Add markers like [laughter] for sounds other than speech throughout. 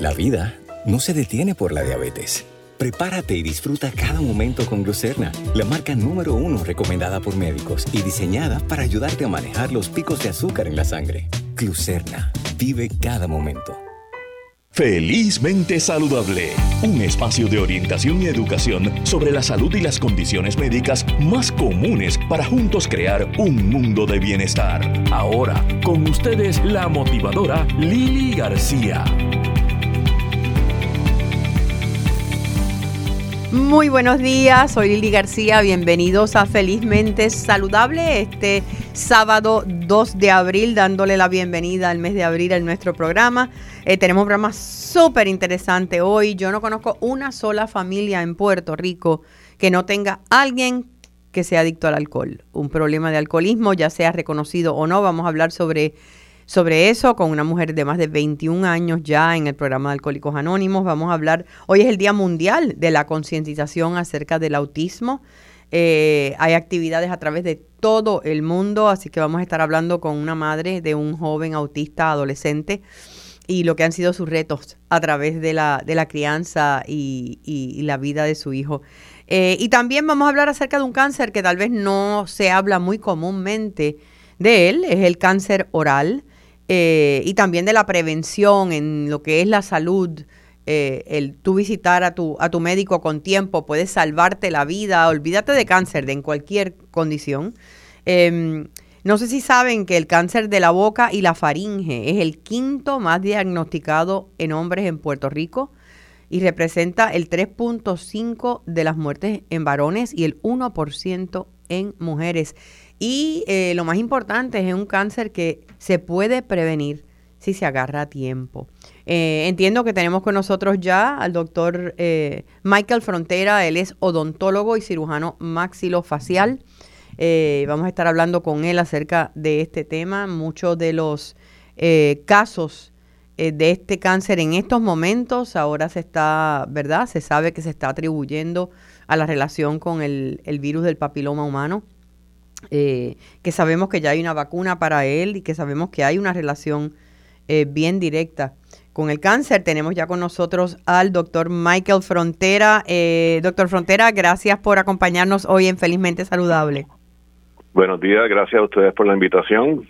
La vida no se detiene por la diabetes. Prepárate y disfruta cada momento con Glucerna, la marca número uno recomendada por médicos y diseñada para ayudarte a manejar los picos de azúcar en la sangre. Glucerna, vive cada momento. Felizmente Saludable, un espacio de orientación y educación sobre la salud y las condiciones médicas más comunes para juntos crear un mundo de bienestar. Ahora, con ustedes la motivadora Lili García. Muy buenos días, soy Lili García, bienvenidos a Felizmente Saludable este sábado 2 de abril, dándole la bienvenida al mes de abril en nuestro programa. Eh, tenemos un programa súper interesante hoy, yo no conozco una sola familia en Puerto Rico que no tenga alguien que sea adicto al alcohol, un problema de alcoholismo, ya sea reconocido o no, vamos a hablar sobre sobre eso con una mujer de más de 21 años ya en el programa de Alcohólicos Anónimos. Vamos a hablar, hoy es el Día Mundial de la Concientización acerca del autismo. Eh, hay actividades a través de todo el mundo, así que vamos a estar hablando con una madre de un joven autista adolescente y lo que han sido sus retos a través de la, de la crianza y, la vida de su hijo. Eh, y también vamos a hablar acerca de un cáncer que tal vez no se habla muy comúnmente de él, es el cáncer oral. Eh, y también de la prevención en lo que es la salud. Eh, el tú visitar a tu, a tu médico con tiempo puede salvarte la vida. Olvídate de cáncer de en cualquier condición. Em, no sé si saben que el cáncer de la boca y la faringe es el quinto más diagnosticado en hombres en Puerto Rico y representa el 3.5 de las muertes en varones y el 1% en mujeres. Y eh, lo más importante es un cáncer que se puede prevenir si se agarra a tiempo. Eh, entiendo que tenemos con nosotros ya al doctor eh, Michael Frontera, él es odontólogo y cirujano maxilofacial. vamos a estar hablando con él acerca de este tema. Muchos de los casos de este cáncer en estos momentos ahora se está, ¿verdad? Se sabe que se está atribuyendo a la relación con el virus del papiloma humano. Eh, que sabemos que ya hay una vacuna para él y que sabemos que hay una relación eh, bien directa con el cáncer. Tenemos ya con nosotros al doctor Michael Frontera. Eh, doctor Frontera, gracias por acompañarnos hoy en Felizmente Saludable. Buenos días, gracias a ustedes por la invitación.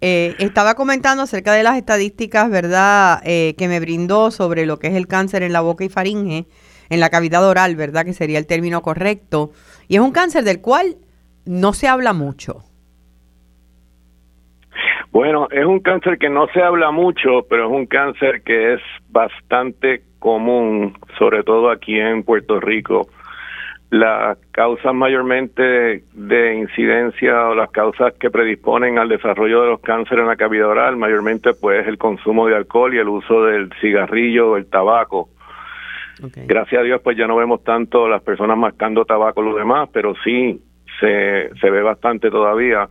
estaba comentando acerca de las estadísticas, ¿verdad?, que me brindó sobre lo que es el cáncer en la boca y faringe, en la cavidad oral, ¿verdad?, que sería el término correcto. Y es un cáncer del cual no se habla mucho. Bueno, es un cáncer que no se habla mucho, pero es un cáncer que es bastante común, sobre todo aquí en Puerto Rico. Las causas mayormente de incidencia o las causas que predisponen al desarrollo de los cánceres en la cavidad oral, mayormente pues el consumo de alcohol y el uso del cigarrillo o el tabaco. Gracias a Dios pues ya no vemos tanto las personas mascando tabaco los demás, pero sí se, se ve bastante todavía.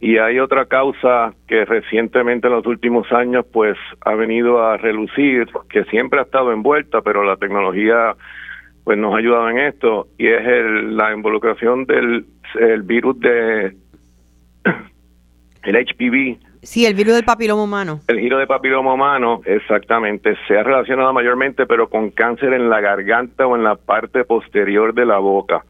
Y hay otra causa que recientemente en los últimos años pues ha venido a relucir, que siempre ha estado envuelta, pero la tecnología pues nos ha ayudado en esto, y es el, la involucración del el virus de el HPV. Sí, el virus del papiloma humano. El giro de papiloma humano, exactamente, se ha relacionado mayormente, pero con cáncer en la garganta o en la parte posterior de la boca.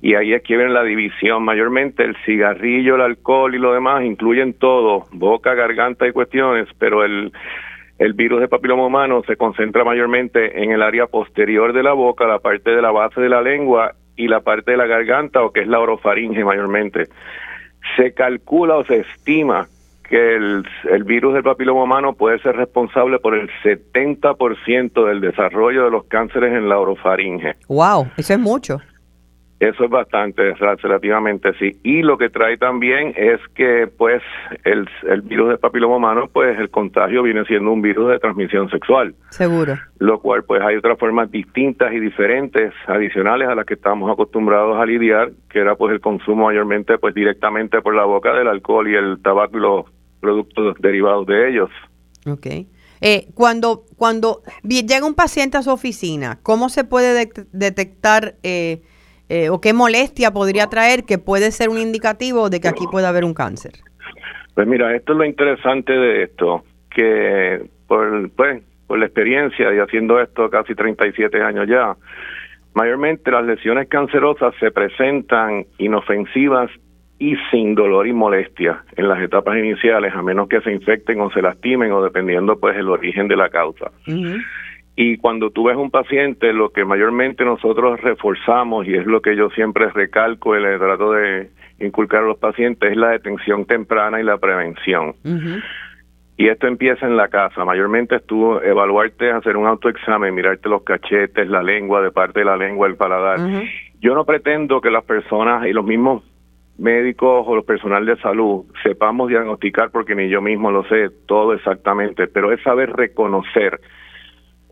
Y ahí es que viene la división. Mayormente el cigarrillo, el alcohol y lo demás incluyen todo, boca, garganta y cuestiones, pero el, el virus de papiloma humano se concentra mayormente en el área posterior de la boca, la parte de la base de la lengua y la parte de la garganta, o que es la orofaringe mayormente. Se calcula o se estima que el, el virus del papiloma humano puede ser responsable por el 70% del desarrollo de los cánceres en la orofaringe. ¡Wow! Eso es mucho. Eso es bastante, relativamente sí. Y lo que trae también es que, pues, el, el virus del papiloma humano, pues, el contagio viene siendo un virus de transmisión sexual. Seguro. Lo cual, pues, hay otras formas distintas y diferentes, adicionales a las que estamos acostumbrados a lidiar, que era, pues, el consumo mayormente, pues, directamente por la boca del alcohol y el tabaco y los productos derivados de ellos. Ok. Eh, cuando, cuando llega un paciente a su oficina, ¿cómo se puede detectar eh, eh, o qué molestia podría traer que puede ser un indicativo de que aquí puede haber un cáncer? Pues mira, esto es lo interesante de esto, que por, pues, por la experiencia y haciendo esto casi 37 años ya, mayormente las lesiones cancerosas se presentan inofensivas y sin dolor y molestia en las etapas iniciales, a menos que se infecten o se lastimen o dependiendo pues el origen de la causa. Y cuando tú ves un paciente, lo que mayormente nosotros reforzamos, y es lo que yo siempre recalco y le trato de inculcar a los pacientes, es la detención temprana y la prevención. Y esto empieza en la casa. Mayormente es tú evaluarte, hacer un autoexamen, mirarte los cachetes, la lengua, de parte de la lengua, el paladar. Yo no pretendo que las personas y los mismos médicos o los personal de salud sepamos diagnosticar, porque ni yo mismo lo sé todo exactamente, pero es saber reconocer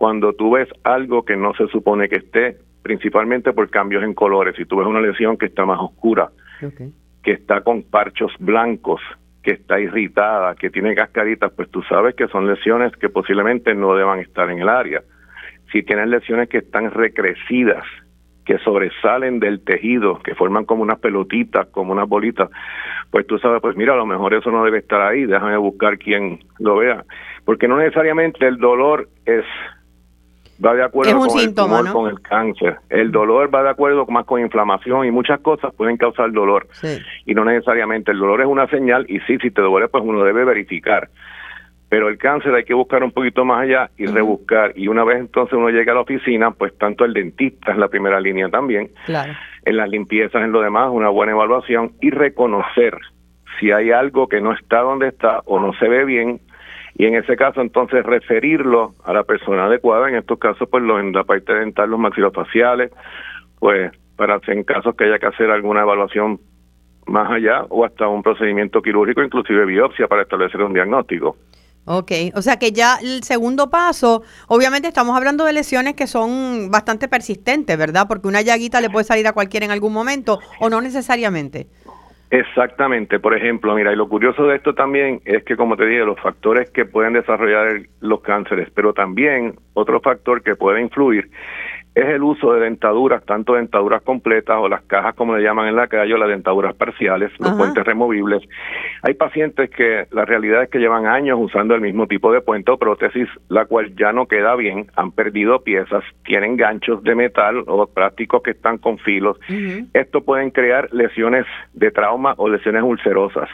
cuando tú ves algo que no se supone que esté, principalmente por cambios en colores, si tú ves una lesión que está más oscura, que está con parchos blancos, que está irritada, que tiene cascaritas, pues tú sabes que son lesiones que posiblemente no deban estar en el área. Si tienes lesiones que están recrecidas, que sobresalen del tejido, que forman como unas pelotitas, como unas bolitas, pues tú sabes, pues mira, a lo mejor eso no debe estar ahí, déjame buscar quien lo vea, porque no necesariamente el dolor es va de acuerdo con, el tumor, con el cáncer. El dolor va de acuerdo más con inflamación y muchas cosas pueden causar dolor. Y no necesariamente el dolor es una señal y sí, si te duele, pues uno debe verificar. Pero el cáncer hay que buscar un poquito más allá y rebuscar. Y una vez entonces uno llega a la oficina, pues tanto el dentista es la primera línea también. En las limpiezas, en lo demás, una buena evaluación y reconocer si hay algo que no está donde está o no se ve bien y en ese caso entonces referirlo a la persona adecuada, en estos casos pues lo, en la parte dental, los maxilofaciales, pues para hacer en casos que haya que hacer alguna evaluación más allá o hasta un procedimiento quirúrgico, inclusive biopsia para establecer un diagnóstico. Ok, o sea que ya el segundo paso, obviamente estamos hablando de lesiones que son bastante persistentes, ¿verdad? Porque una llaguita le puede salir a cualquiera en algún momento o no necesariamente. Exactamente, por ejemplo, mira, y lo curioso de esto también es que, como te dije, los factores que pueden desarrollar los cánceres, pero también otro factor que puede influir es el uso de dentaduras, tanto dentaduras completas o las cajas como le llaman en la calle o las dentaduras parciales, los puentes removibles. Hay pacientes que la realidad es que llevan años usando el mismo tipo de puente o prótesis, la cual ya no queda bien, han perdido piezas, tienen ganchos de metal o plásticos que están con filos. Esto pueden crear lesiones de trauma o lesiones ulcerosas.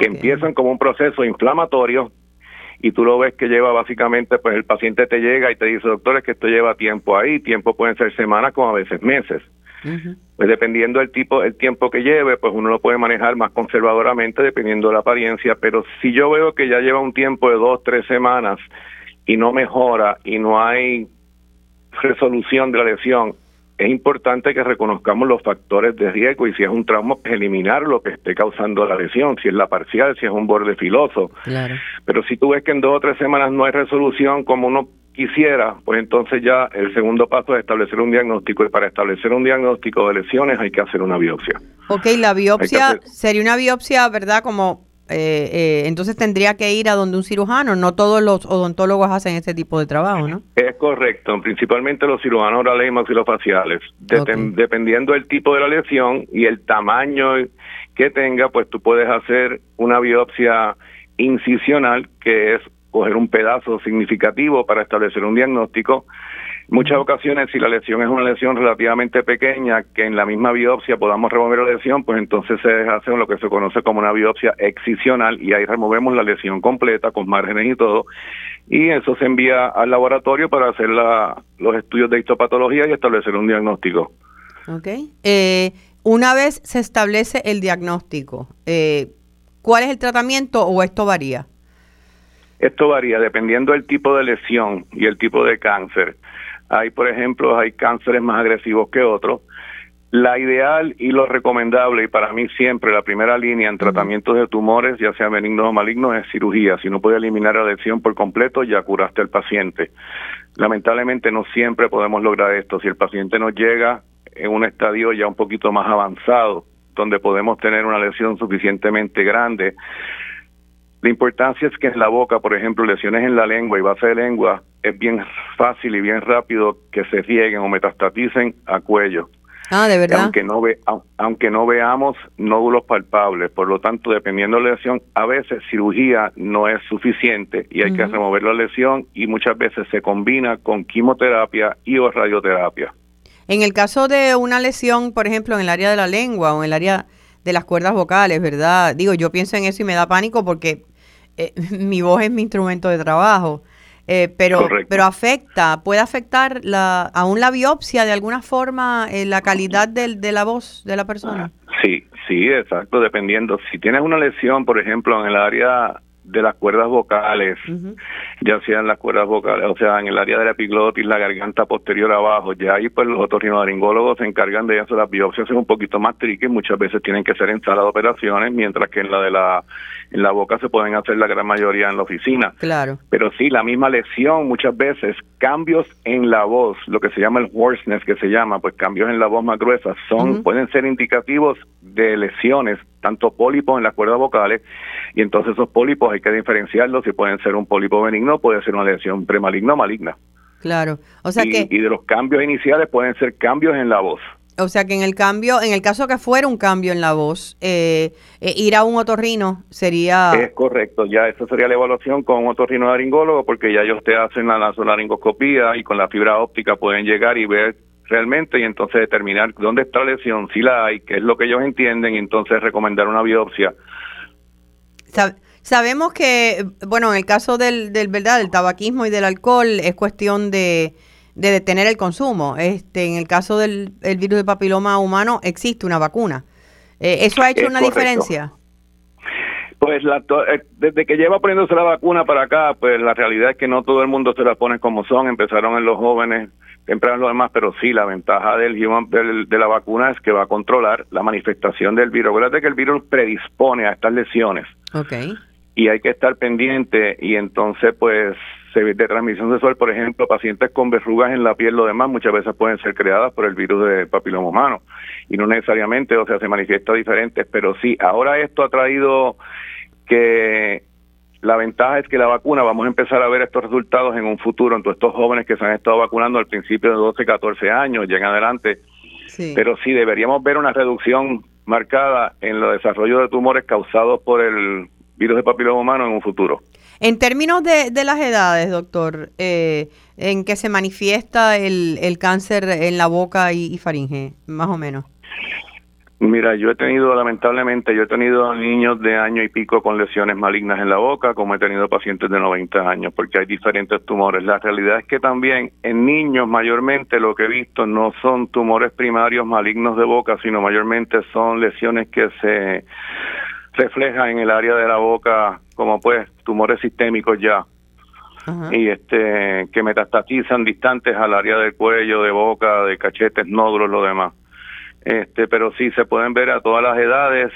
que empiezan como un proceso inflamatorio y tú lo ves que lleva básicamente, pues el paciente te llega y te dice, doctor, es que esto lleva tiempo ahí, tiempo pueden ser semanas como a veces meses. Pues dependiendo del tipo, el tiempo que lleve, pues uno lo puede manejar más conservadoramente dependiendo de la apariencia, pero si yo veo que ya lleva un tiempo de dos, tres semanas y no mejora y no hay resolución de la lesión, es importante que reconozcamos los factores de riesgo y si es un trauma, pues eliminar lo que esté causando la lesión, si es la parcial, si es un borde filoso. Pero si tú ves que en dos o tres semanas no hay resolución como uno quisiera, pues entonces ya el segundo paso es establecer un diagnóstico y para establecer un diagnóstico de lesiones hay que hacer una biopsia. Ok, la biopsia sería una biopsia, ¿verdad? Como eh, eh, entonces tendría que ir a donde un cirujano. No todos los odontólogos hacen ese tipo de trabajo, ¿no? Es correcto, principalmente los cirujanos orales y maxilofaciales. dependiendo del tipo de la lesión y el tamaño que tenga, pues tú puedes hacer una biopsia incisional, que es coger un pedazo significativo para establecer un diagnóstico Muchas ocasiones, si la lesión es una lesión relativamente pequeña, que en la misma biopsia podamos remover la lesión, pues entonces se hace lo que se conoce como una biopsia excisional y ahí removemos la lesión completa con márgenes y todo. Y eso se envía al laboratorio para hacer la, los estudios de histopatología y establecer un diagnóstico. Ok. Eh, una vez se establece el diagnóstico, eh, ¿cuál es el tratamiento o esto varía? Esto varía dependiendo del tipo de lesión y el tipo de cáncer. Hay, por ejemplo, hay cánceres más agresivos que otros. La ideal y lo recomendable, y para mí siempre la primera línea en tratamientos de tumores, ya sea benignos o malignos, es cirugía. Si no puede eliminar la lesión por completo, ya curaste al paciente. Lamentablemente no siempre podemos lograr esto. Si el paciente nos llega en un estadio ya un poquito más avanzado, donde podemos tener una lesión suficientemente grande, la importancia es que en la boca, por ejemplo, lesiones en la lengua y base de lengua, es bien fácil y bien rápido que se rieguen o metastaticen a cuello. Ah, de verdad. Aunque no, ve, aunque no veamos nódulos palpables, por lo tanto, dependiendo de la lesión, a veces cirugía no es suficiente y hay que remover la lesión y muchas veces se combina con quimioterapia y o radioterapia. En el caso de una lesión, por ejemplo, en el área de la lengua o en el área de las cuerdas vocales, ¿verdad? Digo, yo pienso en eso y me da pánico porque eh, [laughs] mi voz es mi instrumento de trabajo. Eh, pero, pero afecta, puede afectar la, aún la biopsia de alguna forma eh, la calidad de la voz de la persona. Sí, sí, exacto, dependiendo. Si tienes una lesión, por ejemplo, en el área de las cuerdas vocales, ya sean las cuerdas vocales, o sea, en el área de la epiglotis, la garganta posterior abajo, ya ahí pues los otorrinolaringólogos se encargan de eso, las biopsias es un poquito más tricky, muchas veces tienen que ser en sala de operaciones, mientras que en la de la en la boca se pueden hacer la gran mayoría en la oficina. Claro. Pero sí, la misma lesión, muchas veces, cambios en la voz, lo que se llama el hoarseness, que se llama, pues cambios en la voz más gruesa, son, pueden ser indicativos de lesiones, tanto pólipos en las cuerdas vocales, y entonces esos pólipos hay que diferenciarlos, si pueden ser un pólipo benigno, puede ser una lesión premaligna o maligna. Claro, o sea que... Y de los cambios iniciales pueden ser cambios en la voz. O sea que en el cambio, en el caso que fuera un cambio en la voz, eh, eh, ir a un otorrino sería... Es correcto, ya esa sería la evaluación con un otorrino laringólogo porque ya ellos te hacen la nasolaringoscopía y con la fibra óptica pueden llegar y ver realmente y entonces determinar dónde está la lesión, si la hay, qué es lo que ellos entienden y entonces recomendar una biopsia. sabemos que, bueno, en el caso del, del, ¿verdad? del tabaquismo y del alcohol es cuestión de de detener el consumo. Este, en el caso del virus de papiloma humano existe una vacuna. Eh, ¿Eso ha hecho una diferencia? Pues la, eh, desde que lleva poniéndose la vacuna para acá, pues la realidad es que no todo el mundo se la pone como son. Empezaron en los jóvenes, temprano los demás, pero sí, la ventaja del, de la vacuna es que va a controlar la manifestación del virus. Acuérdate que el virus predispone a estas lesiones. Okay. Y hay que estar pendiente y entonces pues de transmisión sexual, por ejemplo, pacientes con verrugas en la piel, lo demás, muchas veces pueden ser creadas por el virus de papiloma humano y no necesariamente, o sea, se manifiesta diferente, pero sí, ahora esto ha traído que la ventaja es que la vacuna, vamos a empezar a ver estos resultados en un futuro en todos estos jóvenes que se han estado vacunando al principio de 12, 14 años, llegan adelante. Pero sí, deberíamos ver una reducción marcada en el desarrollo de tumores causados por el virus de papiloma humano en un futuro. En términos de, las edades, doctor, eh, ¿en qué se manifiesta el, el, cáncer en la boca y, faringe, más o menos? Mira, yo he tenido, lamentablemente, yo he tenido niños de año y pico con lesiones malignas en la boca, como he tenido pacientes de 90 años, porque hay diferentes tumores. La realidad es que también en niños mayormente lo que he visto no son tumores primarios malignos de boca, sino mayormente son lesiones que se refleja en el área de la boca como pues tumores sistémicos ya. Y este que metastatizan distantes al área del cuello, de boca, de cachetes, nódulos, lo demás. Este, pero sí se pueden ver a todas las edades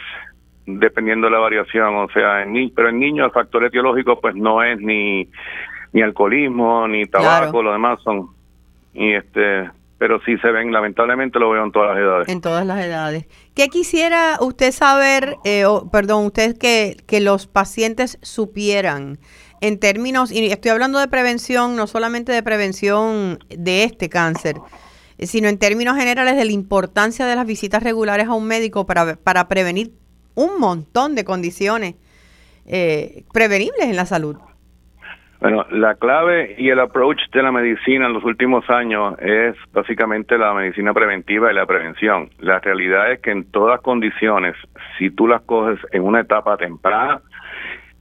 dependiendo de la variación, o sea, en pero en niños el factor etiológico pues no es ni ni alcoholismo, ni tabaco, lo demás son y este pero sí se ven, lamentablemente lo veo en todas las edades. En todas las edades. ¿Qué quisiera usted saber, eh, perdón, usted que, que los pacientes supieran en términos, y estoy hablando de prevención, no solamente de prevención de este cáncer, sino en términos generales de la importancia de las visitas regulares a un médico para, para prevenir un montón de condiciones eh, prevenibles en la salud? Bueno, la clave y el approach de la medicina en los últimos años es básicamente la medicina preventiva y la prevención. La realidad es que en todas condiciones, si tú las coges en una etapa temprana,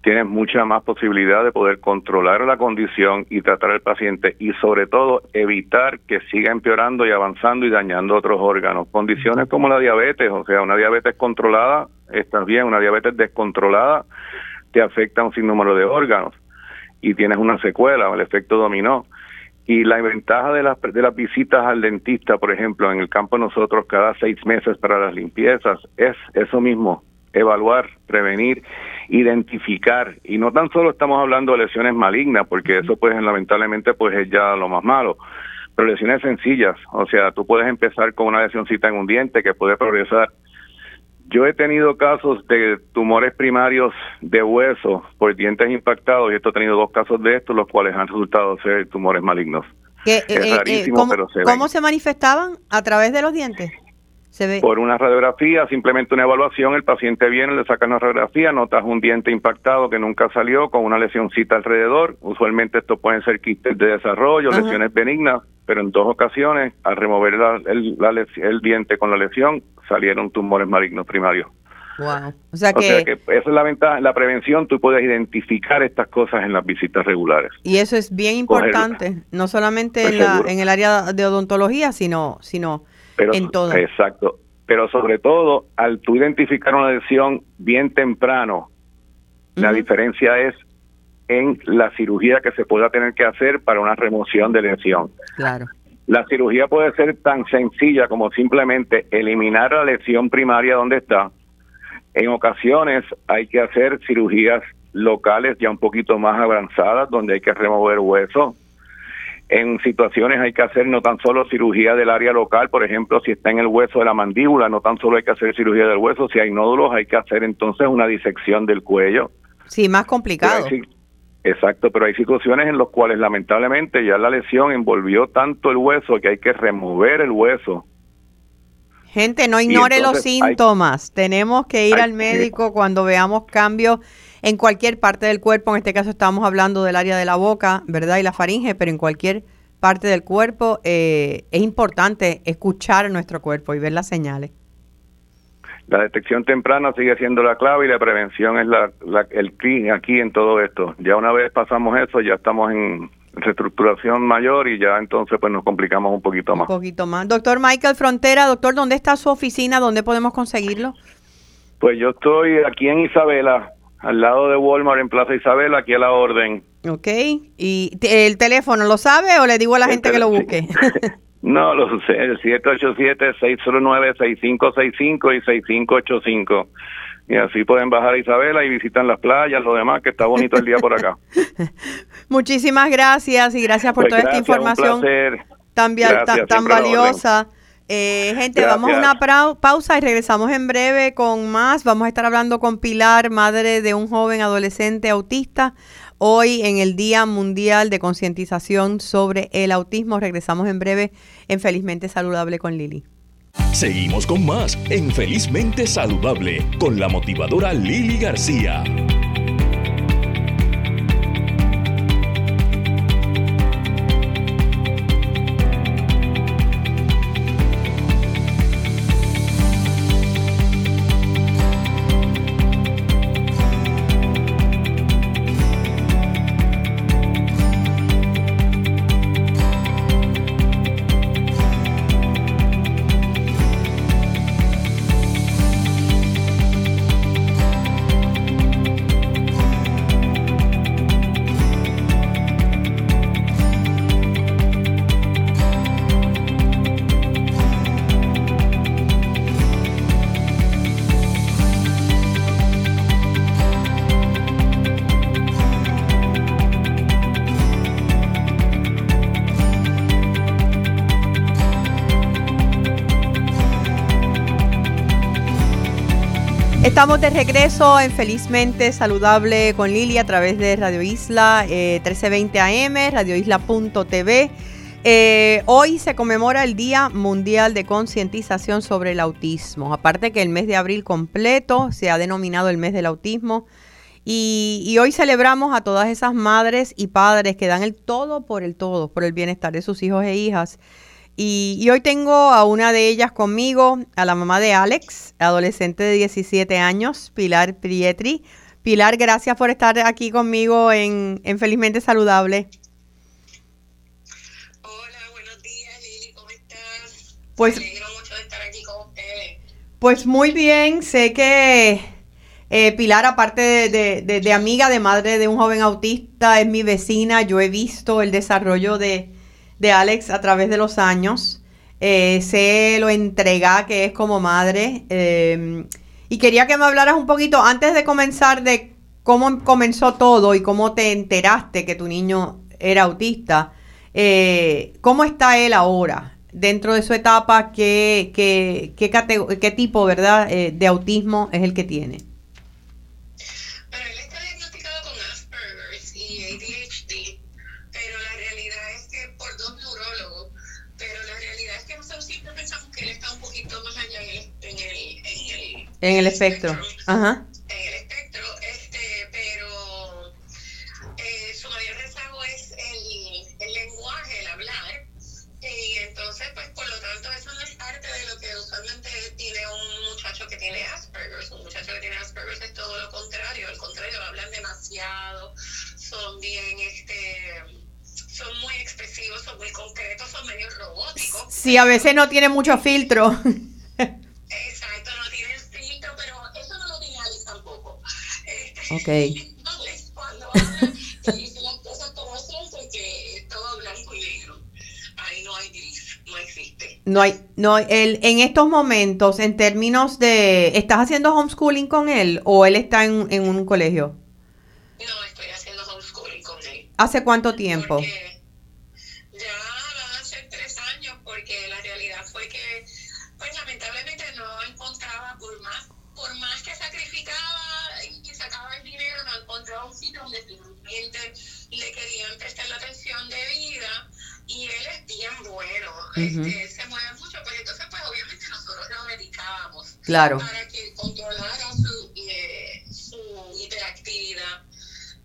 tienes mucha más posibilidad de poder controlar la condición y tratar al paciente y sobre todo evitar que siga empeorando y avanzando y dañando otros órganos. Condiciones como la diabetes, o sea, una diabetes controlada, está bien, una diabetes descontrolada te afecta un sinnúmero de órganos y tienes una secuela, el efecto dominó. Y la ventaja de las, de las visitas al dentista, por ejemplo, en el campo nosotros cada seis meses para las limpiezas, es eso mismo, evaluar, prevenir, identificar. Y no tan solo estamos hablando de lesiones malignas, porque eso pues lamentablemente pues es ya lo más malo, pero lesiones sencillas. O sea, tú puedes empezar con una lesioncita en un diente que puede progresar yo he tenido casos de tumores primarios de hueso por dientes impactados y esto he tenido dos casos de estos, los cuales han resultado ser tumores malignos. es eh, eh, rarísimo, ¿cómo, pero se ¿Cómo se manifestaban? ¿A través de los dientes? ¿Se ve? Por una radiografía, simplemente una evaluación, el paciente viene, le sacan una radiografía, notas un diente impactado que nunca salió con una lesioncita alrededor. Usualmente esto pueden ser quistes de desarrollo, lesiones benignas, pero en dos ocasiones, al remover el, el diente con la lesión, salieron tumores malignos primarios. Wow. O sea que, esa es la ventaja, la prevención, tú puedes identificar estas cosas en las visitas regulares. Y eso es bien importante, no solamente en, la, en el área de odontología, sino, sino en todo. Exacto, pero sobre todo al tú identificar una lesión bien temprano, la diferencia es en la cirugía que se pueda tener que hacer para una remoción de lesión. Claro. La cirugía puede ser tan sencilla como simplemente eliminar la lesión primaria donde está. En ocasiones hay que hacer cirugías locales ya un poquito más avanzadas donde hay que remover hueso. En situaciones hay que hacer no tan solo cirugía del área local, por ejemplo, si está en el hueso de la mandíbula, no tan solo hay que hacer cirugía del hueso, si hay nódulos hay que hacer entonces una disección del cuello. Sí, más complicado. Exacto, pero hay situaciones en las cuales lamentablemente ya la lesión envolvió tanto el hueso que hay que remover el hueso. Gente, no ignore los síntomas. Tenemos que ir al médico cuando veamos cambios en cualquier parte del cuerpo. En este caso estamos hablando del área de la boca, ¿verdad? Y la faringe, pero en cualquier parte del cuerpo eh, es importante escuchar nuestro cuerpo y ver las señales la detección temprana sigue siendo la clave y la prevención es la, el clic aquí en todo esto. Ya una vez pasamos eso, ya estamos en reestructuración mayor y ya entonces pues nos complicamos un poquito más. Un poquito más. Doctor Michael Frontera, doctor, ¿dónde está su oficina? ¿Dónde podemos conseguirlo? Pues yo estoy aquí en Isabela, al lado de Walmart en Plaza Isabela, aquí a la orden. Ok, ¿y el teléfono lo sabe o le digo a la gente que lo busque? [laughs] No, lo sé, el 787-609-6565 y 6585. Y así pueden bajar a Isabela y visitan las playas, lo demás, que está bonito el día por acá. [laughs] Muchísimas gracias y gracias por pues toda esta información tan, tan, valiosa. Eh, gente, vamos a una pausa y regresamos en breve con más. Vamos a estar hablando con Pilar, madre de un joven adolescente autista hoy en el Día Mundial de Concientización sobre el Autismo. Regresamos en breve en Felizmente Saludable con Lili. Seguimos con más en Felizmente Saludable con la motivadora Lili García. Estamos de regreso en Felizmente Saludable con Lili a través de Radio Isla 1320 AM, radioisla.tv. Hoy se conmemora el Día Mundial de Concientización sobre el Autismo. Aparte que el mes de abril completo se ha denominado el mes del autismo. Y, hoy celebramos a todas esas madres y padres que dan el todo por el todo, por el bienestar de sus hijos e hijas. Y, hoy tengo a una de ellas conmigo, a la mamá de Alex, adolescente de 17 años, Pilar Prietri. Pilar, gracias por estar aquí conmigo en, Felizmente Saludable. Hola, buenos días, Lili, ¿cómo estás? Pues, Me alegro mucho de estar aquí con ustedes. Pues muy bien, sé que eh, Pilar, aparte de, de amiga, de madre de un joven autista, es mi vecina. Yo he visto el desarrollo de, de Alex a través de los años. Eh, sé lo entregada que es como madre. eh, y quería que me hablaras un poquito antes de comenzar de cómo comenzó todo y cómo te enteraste que tu niño era autista. Eh, ¿Cómo está él ahora? Dentro de su etapa, ¿qué, qué, qué, qué tipo ¿verdad? eh, de autismo es el que tiene? En el espectro. Ajá. en el espectro, este, pero eh, su mayor rezago es el, el lenguaje, el hablar, y entonces, pues por lo tanto, eso no es parte de lo que usualmente tiene un muchacho que tiene Asperger's. Un muchacho que tiene Asperger's es todo lo contrario, al contrario, hablan demasiado, son bien, este, son muy expresivos, son muy concretos, son medio robóticos. Sí, a veces no tiene mucho filtro. [laughs] Ok. Alex cuando [laughs] habla, te dice las cosas como son porque todo blanco y negro. Ahí no hay gris, no existe. No hay, no, él, en estos momentos, en términos de, ¿estás haciendo homeschooling con él o él está en, en un colegio? No estoy haciendo homeschooling con él. ¿Hace cuánto tiempo? Porque bien bueno, Ujú. este, se mueve mucho, pues entonces pues obviamente nosotros lo medicábamos Claro, para que controlara su, eh, su hiperactividad.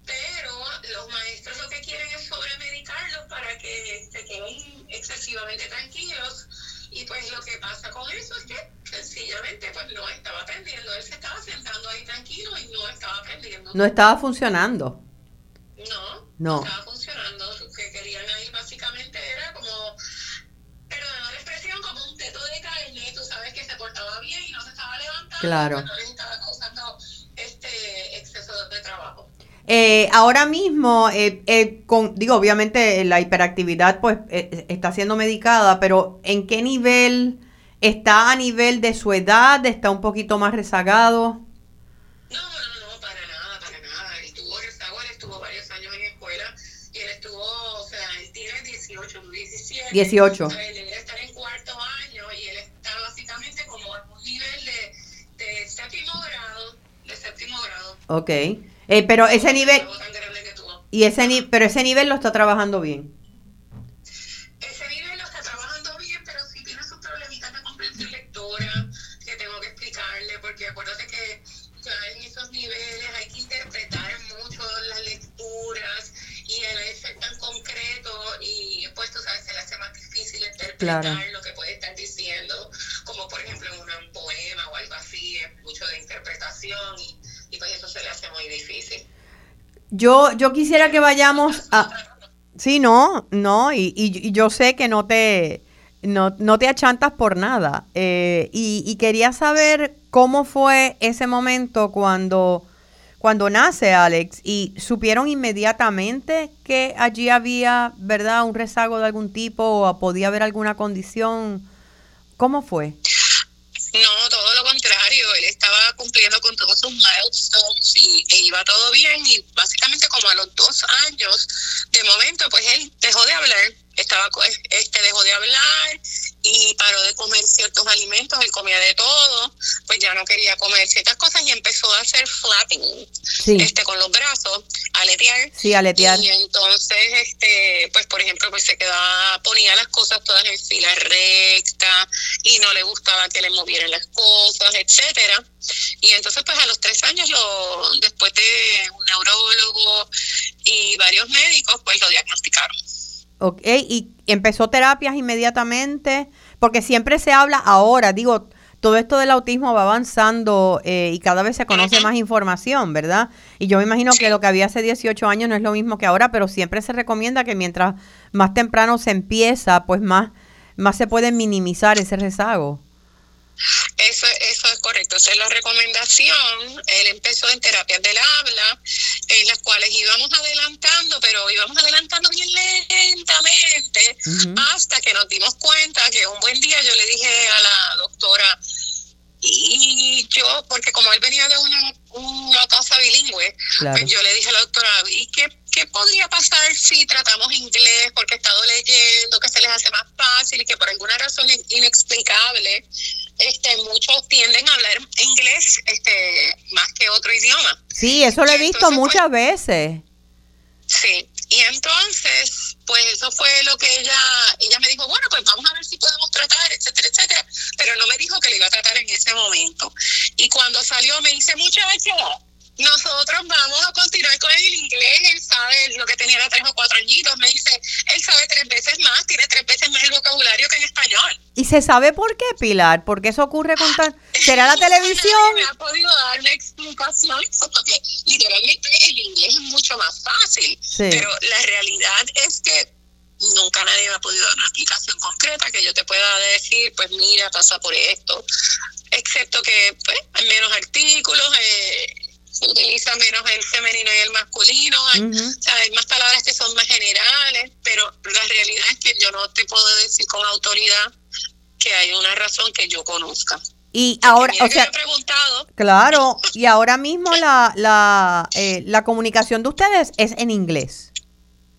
Pero los maestros lo que quieren es sobremedicarlos para que se queden excesivamente tranquilos. Y pues lo que pasa con eso es que sencillamente pues no estaba aprendiendo. Él se estaba sentando ahí tranquilo y no estaba aprendiendo. no estaba funcionando. No, No. estaba funcionando. Lo que querían ahí básicamente era como, perdón la expresión, como un teto de carne. Tú sabes que se portaba bien y no se estaba levantando. Claro. Estaba causando este exceso de trabajo. Eh, ahora mismo, eh, eh, con, digo, obviamente la hiperactividad pues eh, está siendo medicada, pero ¿en qué nivel está a nivel de su edad? ¿Está un poquito más rezagado? No, no, no, para nada, para nada. Él estuvo rezago, él estuvo varios años en escuela y él estuvo, o sea, él tiene 18, 17. 18. O sea, Ok. Eh, pero ese nivel, y ese ni, pero ese nivel lo está trabajando bien. Ese nivel lo está trabajando bien, pero sí tiene sus problemitas de comprensión lectora que tengo que explicarle, porque acuérdate que ya en esos niveles hay que interpretar mucho las lecturas y el ser tan concreto y pues tú sabes, se le hace más difícil interpretar Claro. Yo, yo quisiera que vayamos a... Sí, no, no, y, y- yo sé que no te, no, no te achantas por nada. Eh, y, y quería saber cómo fue ese momento cuando, cuando nace Alex y supieron inmediatamente que allí había, ¿verdad?, un rezago de algún tipo o podía haber alguna condición. ¿Cómo fue? No, todo él estaba cumpliendo con todos sus milestones y e iba todo bien y básicamente como a los dos años, de momento pues él dejó de hablar, estaba co- este dejó de hablar y paró de comer ciertos alimentos, él comía de todo, pues ya no quería comer ciertas cosas y empezó a hacer flapping Sí, este con los brazos, aletear. sí, aletear. Y entonces, este, pues por ejemplo, pues se quedaba, ponía las cosas todas en fila recta y no le gustaba que le movieran las cosas, etcétera. Y entonces, pues a los tres años, lo, después de un neurólogo y varios médicos, pues lo diagnosticaron. Ok, y empezó terapias inmediatamente, porque siempre se habla ahora, digo, todo esto del autismo va avanzando eh, y cada vez se conoce más información, ¿verdad? Y yo me imagino que lo que había hace 18 años no es lo mismo que ahora, pero siempre se recomienda que mientras más temprano se empieza, pues más, más se puede minimizar ese rezago. Eso, eso es correcto, esa es la recomendación. Él empezó en terapias del habla, en las cuales íbamos adelantando, pero íbamos adelantando bien lentamente hasta que nos dimos cuenta que un buen día yo le dije a la doctora, y yo, porque como él venía de una, una casa bilingüe, pues yo le dije a la doctora, ¿y qué, qué podría pasar si tratamos inglés porque he estado leyendo, que se les hace más fácil y que por alguna razón inexplicable este, muchos tienden a hablar inglés este, más que otro idioma? Sí, eso lo he visto pues, muchas veces. Sí, y entonces, pues eso fue lo que ella, ella me dijo, bueno, pues vamos a ver si podemos tratar, etcétera, etcétera, pero no me dijo que le iba a tratar en ese momento. Y cuando salió me dice, muchacha, nosotros vamos a continuar con el inglés, él sabe lo que tenía era tres o cuatro añitos, me dice, él sabe tres veces más, tiene tres veces más el vocabulario que en español. ¿Y se sabe por qué, Pilar? ¿Por qué eso ocurre con tan... ¿Será la [laughs] televisión? me ha podido dar una explicación, porque literalmente el inglés es mucho más fácil, pero la realidad es que nunca nadie me ha podido dar una explicación concreta que yo te pueda decir, pues mira, pasa por esto, excepto que pues, hay menos artículos, eh, se utiliza menos el femenino y el masculino, hay, hay más palabras que son más generales, pero la realidad es que yo no te puedo decir con autoridad que hay una razón que yo conozca. Y ahora, o sea, claro, y ahora mismo la, la, eh, la comunicación de ustedes es en inglés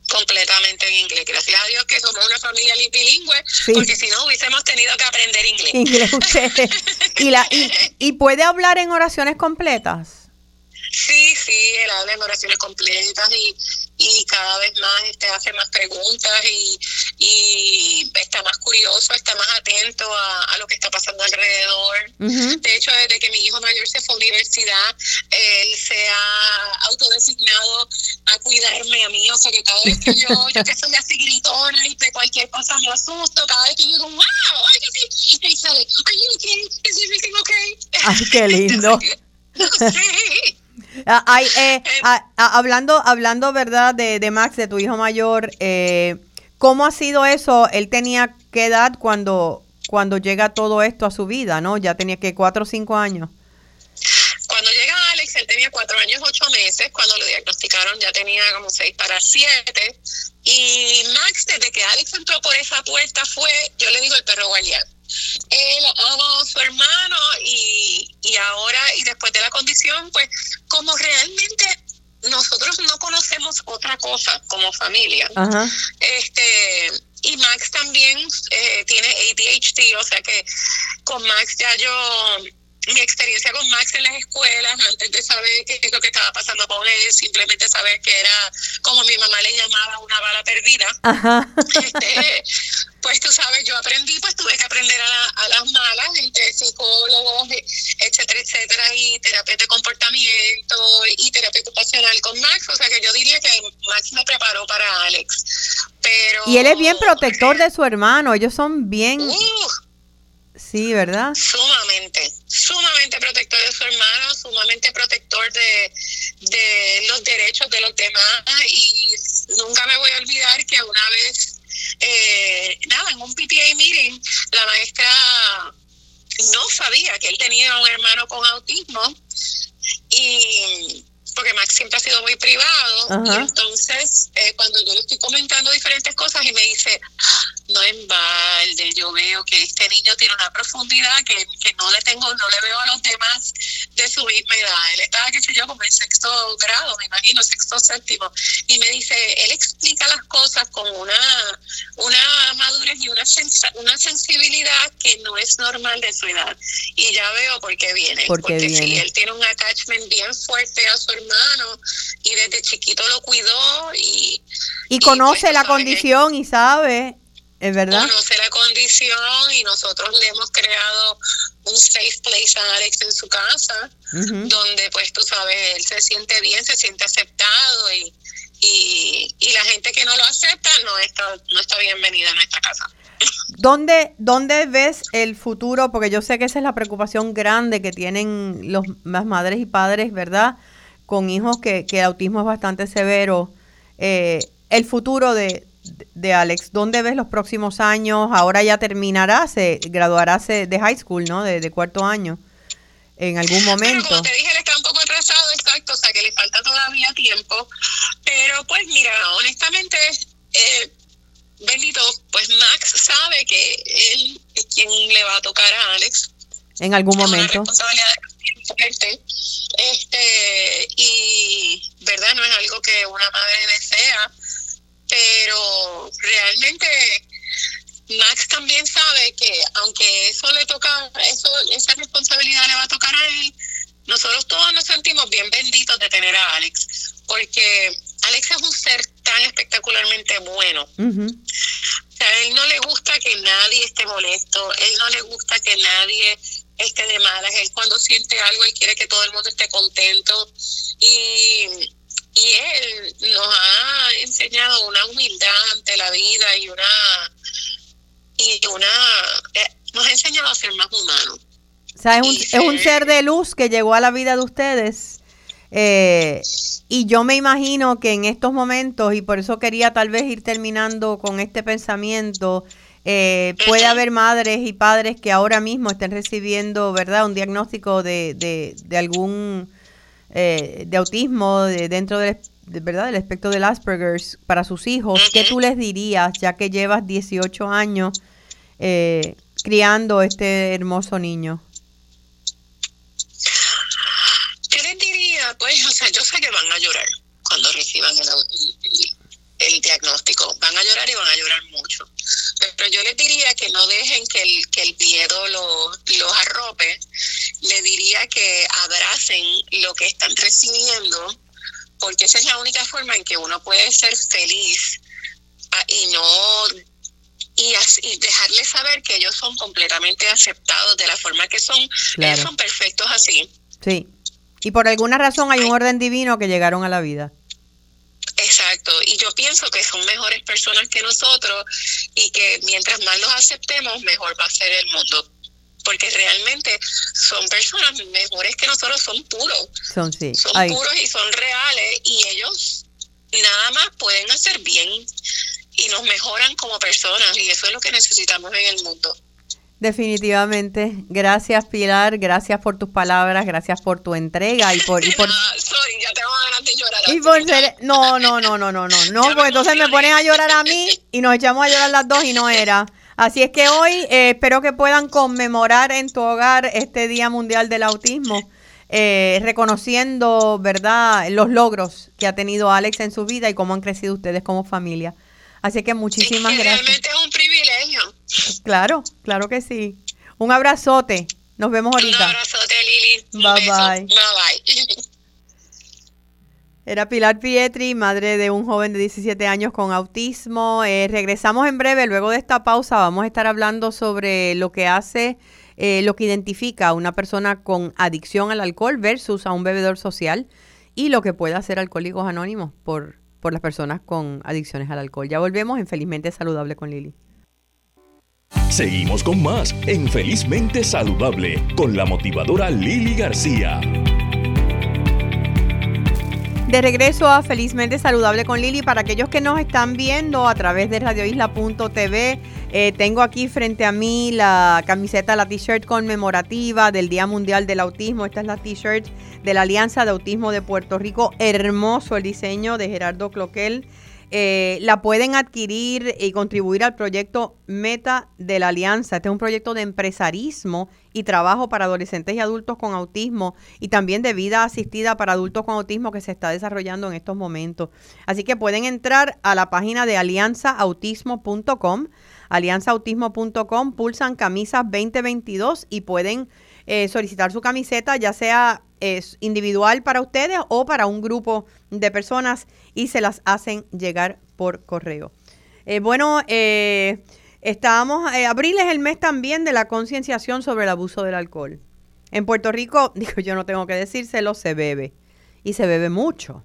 completamente en inglés. Gracias a Dios que somos una familia bilingüe, porque si no hubiésemos tenido que aprender inglés. Inglés [laughs] ¿Y, la, y, ¿Y puede hablar en oraciones completas? Sí, sí, él habla en oraciones completas y, y cada vez más este, hace más preguntas y, y está más curioso, está más atento a, lo que está pasando alrededor. De hecho, desde que mi hijo mayor se fue a universidad, él se ha autodesignado a cuidarme a mí, o sea que cada vez que yo, yo que soy así gritona y de cualquier cosa me asusto, cada vez que yo digo, wow, ay, sí, y sale, are you okay? Is everything okay? Ay, qué lindo. sí. Ah, eh, ah, ah, hablando, hablando, ¿verdad? De, de, Max, de tu hijo mayor, eh, ¿cómo ha sido eso? Él tenía qué edad cuando, cuando llega todo esto a su vida, ¿no? Ya tenía que cuatro o cinco años. Cuando llega Alex, él tenía cuatro años, ocho meses. Cuando lo diagnosticaron ya tenía como seis para siete. Y Max, desde que Alex entró por esa puerta, fue, yo le digo, el perro guardián él ama a su hermano y, y ahora y después de la condición, pues como realmente nosotros no conocemos otra cosa como familia. Este y Max también eh, tiene ADHD, o sea que con Max ya yo mi experiencia con Max en las escuelas, antes de saber qué es lo que estaba pasando con él, simplemente saber que era, como mi mamá le llamaba, una bala perdida. Este, pues tú sabes, yo aprendí, pues tuve que aprender a, las malas, entre psicólogos, etcétera, etcétera, y terapia de comportamiento y terapia ocupacional con Max. O sea que yo diría que Max me preparó para Alex. Pero, y él es bien protector de su hermano, ellos son bien... Sí, ¿verdad? Sumamente, sumamente protector de su hermano, sumamente protector de, de los derechos de los demás. Y nunca me voy a olvidar que una vez, eh, nada, en un PTA meeting, la maestra no sabía que él tenía un hermano con autismo. Y porque Max siempre ha sido muy privado. Y entonces eh, cuando yo le estoy comentando diferentes cosas y me dice no en balde, yo veo que este niño tiene una profundidad que, que no le tengo, no le veo a los demás de su misma edad. Él estaba, qué sé yo, como en sexto grado, me imagino, sexto séptimo, y me dice, él explica las cosas con una, una madurez y una, una sensibilidad que no es normal de su edad. Y ya veo por qué viene. porque si él tiene un attachment bien fuerte a su hermano y desde chiquito lo cuidó y... Y, conoce pues, la condición y sabe es verdad. Conoce la condición y nosotros le hemos creado un safe place a Alex en su casa, donde pues tú sabes, él se siente bien, se siente aceptado y, y, y, la gente que no lo acepta no está, no está bienvenida en nuestra casa. [laughs] ¿Dónde, ¿Dónde ves el futuro? Porque yo sé que esa es la preocupación grande que tienen los, las madres y padres, ¿verdad? Con hijos que, que el autismo es bastante severo. Eh, el futuro de, de Alex, ¿dónde ves los próximos años? Ahora ya terminarás, se graduarás de high school, ¿no? De, cuarto año, en algún momento. Como te dije, él está un poco atrasado, exacto, o sea que le falta todavía tiempo. Pero pues mira, honestamente, eh, bendito, pues Max sabe que él es quien le va a tocar a Alex. En algún momento. Este, y verdad no es algo que una madre desea pero realmente Max también sabe que aunque eso le toca, eso, esa responsabilidad le va a tocar a él, nosotros todos nos sentimos bien benditos de tener a Alex, porque Alex es un ser tan espectacularmente bueno. O sea, a él no le gusta que nadie esté molesto, él no le gusta que nadie esté de malas, él cuando siente algo, él quiere que todo el mundo esté contento y, y él nos ha enseñado una humildad ante la vida y una y una eh, nos ha enseñado a ser más humanos. O sea, es un, es un se- ser de luz que llegó a la vida de ustedes. Eh, y yo me imagino que en estos momentos, y por eso quería tal vez ir terminando con este pensamiento, eh, puede haber madres y padres que ahora mismo estén recibiendo, ¿verdad?, un diagnóstico de, de, de algún, eh, de autismo de- dentro del, de- ¿verdad? del espectro del Asperger's para sus hijos. ¿Qué tú les dirías, ya que llevas 18 años eh, criando este hermoso niño? Yo les diría, pues, o sea, yo sé que van a llorar cuando reciban el, el- el diagnóstico. Van a llorar y van a llorar mucho. Pero yo les diría que no dejen que el, que el miedo lo- los arrope. Le diría que abracen lo que están recibiendo, porque esa es la única forma en que uno puede ser feliz ah, y no y, y dejarles saber que ellos son completamente aceptados de la forma que son. Claro. Ellos son perfectos así. Sí. Y por alguna razón hay un orden divino que llegaron a la vida. Exacto, y yo pienso que son mejores personas que nosotros y que mientras más los aceptemos, mejor va a ser el mundo. Porque realmente son personas mejores que nosotros, son puros, Son sí. son Ay, puros y son reales y ellos nada más pueden hacer bien y nos mejoran como personas y eso es lo que necesitamos en el mundo. Definitivamente. Gracias Pilar, gracias por tus palabras, gracias por tu entrega y por y [laughs] por ya tengo ganas de llorar. y por ser no, no, no, no, no, no, no, [laughs] porque entonces me ponen a llorar a mí y nos echamos a llorar las dos y no [laughs] era. Así es que hoy eh, espero que puedan conmemorar en tu hogar este Día Mundial del Autismo, eh, reconociendo, ¿verdad?, los logros que ha tenido Alex en su vida y cómo han crecido ustedes como familia. Así que muchísimas gracias. realmente es un privilegio. Claro, claro que sí. Un abrazote. Nos vemos Un ahorita. abrazote, Lili. Un Bye, beso. bye. Bye bye. Era Pilar Pietri, madre de un joven de 17 años con autismo. Eh, regresamos en breve. Luego de esta pausa vamos a estar hablando sobre lo que hace, eh, lo que identifica a una persona con adicción al alcohol versus a un bebedor social y lo que puede hacer Alcohólicos Anónimos por, por las personas con adicciones al alcohol. Ya volvemos en Felizmente Saludable con Lili. Seguimos con más en Felizmente Saludable con la motivadora Lili García. De regreso a Felizmente Saludable con Lili, para aquellos que nos están viendo a través de radioisla.tv, eh, tengo aquí frente a mí la camiseta, la t-shirt conmemorativa del Día Mundial del Autismo. Esta es la t-shirt de la Alianza de Autismo de Puerto Rico. Hermoso el diseño de Gerardo Cloquel. Eh, la pueden adquirir y contribuir al proyecto Meta de la Alianza. Este es un proyecto de empresarismo y trabajo para adolescentes y adultos con autismo y también de vida asistida para adultos con autismo que se está desarrollando en estos momentos. Así que pueden entrar a la página de alianzaautismo.com, alianzaautismo.com, pulsan camisas 2022 y pueden eh, solicitar su camiseta, ya sea es individual para ustedes o para un grupo de personas y se las hacen llegar por correo. Eh, bueno, eh, estábamos, eh, abril es el mes también de la concienciación sobre el abuso del alcohol. En Puerto Rico, [laughs] digo yo no tengo que decírselo, se bebe y se bebe mucho.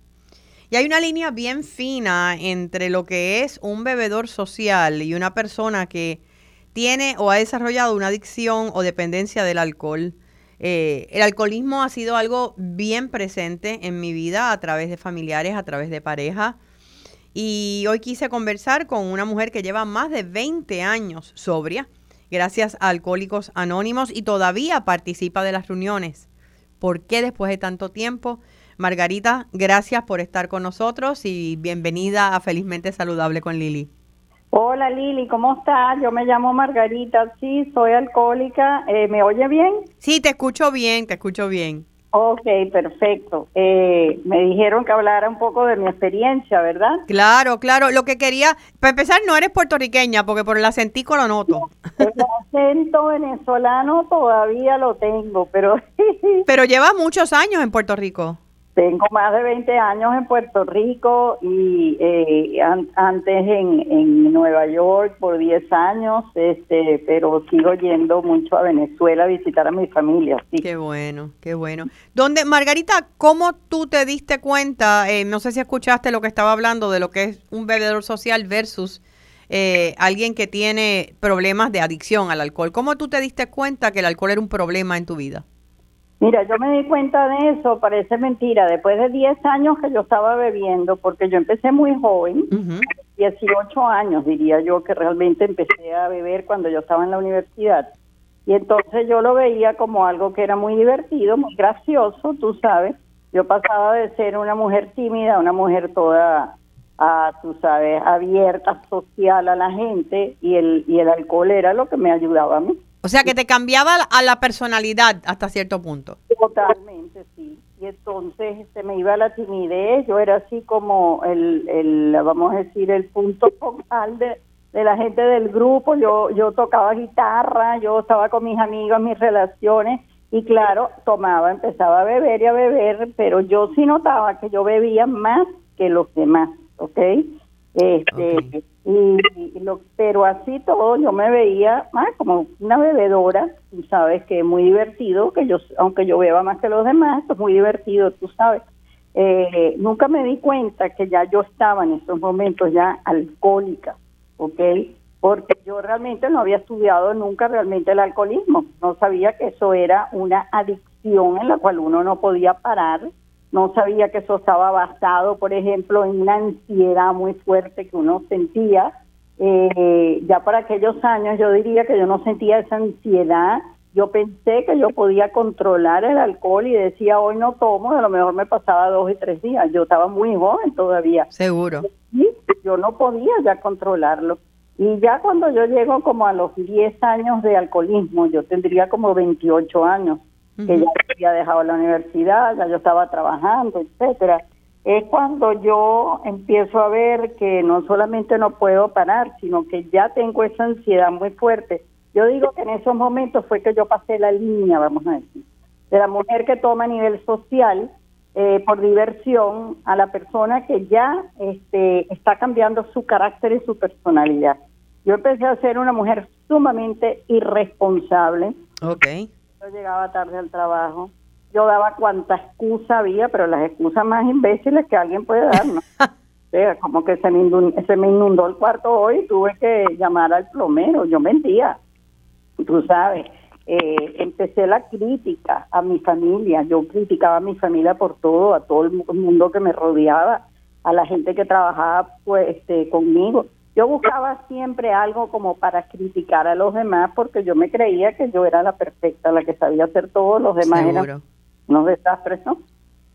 Y hay una línea bien fina entre lo que es un bebedor social y una persona que tiene o ha desarrollado una adicción o dependencia del alcohol. Eh, el alcoholismo ha sido algo bien presente en mi vida a través de familiares, a través de pareja. Y hoy quise conversar con una mujer que lleva más de 20 años sobria, gracias a Alcohólicos Anónimos, y todavía participa de las reuniones. ¿Por qué después de tanto tiempo? Margarita, gracias por estar con nosotros y bienvenida a Felizmente Saludable con Lili. Hola Lili, ¿cómo estás? Yo me llamo Margarita, sí, soy alcohólica. Eh, ¿Me oye bien? Sí, te escucho bien, te escucho bien. Ok, perfecto. Eh, me dijeron que hablara un poco de mi experiencia, ¿verdad? Claro, claro. Lo que quería, para empezar, no eres puertorriqueña, porque por el acentico lo noto. El acento venezolano todavía lo tengo, pero... [laughs] pero llevas muchos años en Puerto Rico. Tengo más de 20 años en Puerto Rico y eh, antes en, en, Nueva York por 10 años, este, pero sigo yendo mucho a Venezuela a visitar a mi familia. Qué bueno, qué bueno. ¿Dónde, Margarita, cómo tú te diste cuenta, eh, no sé si escuchaste lo que estaba hablando de lo que es un bebedor social versus eh, alguien que tiene problemas de adicción al alcohol? ¿Cómo tú te diste cuenta que el alcohol era un problema en tu vida? Mira, yo me di cuenta de eso, parece mentira, después de 10 años que yo estaba bebiendo, porque yo empecé muy joven, 18 años diría yo que realmente empecé a beber cuando yo estaba en la universidad. Y entonces yo lo veía como algo que era muy divertido, muy gracioso, tú sabes. Yo pasaba de ser una mujer tímida a una mujer toda, a, tú sabes, abierta, social a la gente, y el, y el alcohol era lo que me ayudaba a mí. O sea, que te cambiaba a la personalidad hasta cierto punto. Totalmente, sí. Y entonces se me iba la timidez, yo era así como el, el vamos a decir, el punto focal de, de la gente del grupo. Yo, yo tocaba guitarra, yo estaba con mis amigos, mis relaciones, y claro, tomaba, empezaba a beber y a beber, pero yo sí notaba que yo bebía más que los demás, ¿ok? Este, y, lo, pero así todo yo me veía ah, como una bebedora, tú sabes que es muy divertido, que yo, aunque yo beba más que los demás, es muy divertido, tú sabes. Eh, nunca me di cuenta que ya yo estaba en esos momentos ya alcohólica, ¿ok? Porque yo realmente no había estudiado nunca realmente el alcoholismo, no sabía que eso era una adicción en la cual uno no podía parar no sabía que eso estaba basado, por ejemplo, en una ansiedad muy fuerte que uno sentía. Eh, ya para aquellos años yo diría que yo no sentía esa ansiedad. Yo pensé que yo podía controlar el alcohol y decía, hoy no tomo, a lo mejor me pasaba dos y tres días. Yo estaba muy joven todavía. Seguro. Y yo no podía ya controlarlo. Y ya cuando yo llego como a los 10 años de alcoholismo, yo tendría como 28 años, que ya había dejado la universidad, ya yo estaba trabajando, etcétera. Es cuando yo empiezo a ver que no solamente no puedo parar, sino que ya tengo esa ansiedad muy fuerte. Yo digo que en esos momentos fue que yo pasé la línea, vamos a decir, de la mujer que toma a nivel social eh, por diversión a la persona que ya este, está cambiando su carácter y su personalidad. Yo empecé a ser una mujer sumamente irresponsable. Okay yo llegaba tarde al trabajo. Yo daba cuanta excusa había, pero las excusas más imbéciles que alguien puede dar, ¿no? [laughs] como que se me, inundó, se me inundó el cuarto hoy y tuve que llamar al plomero. Yo mentía, tú sabes. Eh, empecé la crítica a mi familia. Yo criticaba a mi familia por todo, a todo el mundo que me rodeaba, a la gente que trabajaba pues, este, conmigo yo buscaba siempre algo como para criticar a los demás porque yo me creía que yo era la perfecta, la que sabía hacer todo, los demás eran unos desastres, ¿no?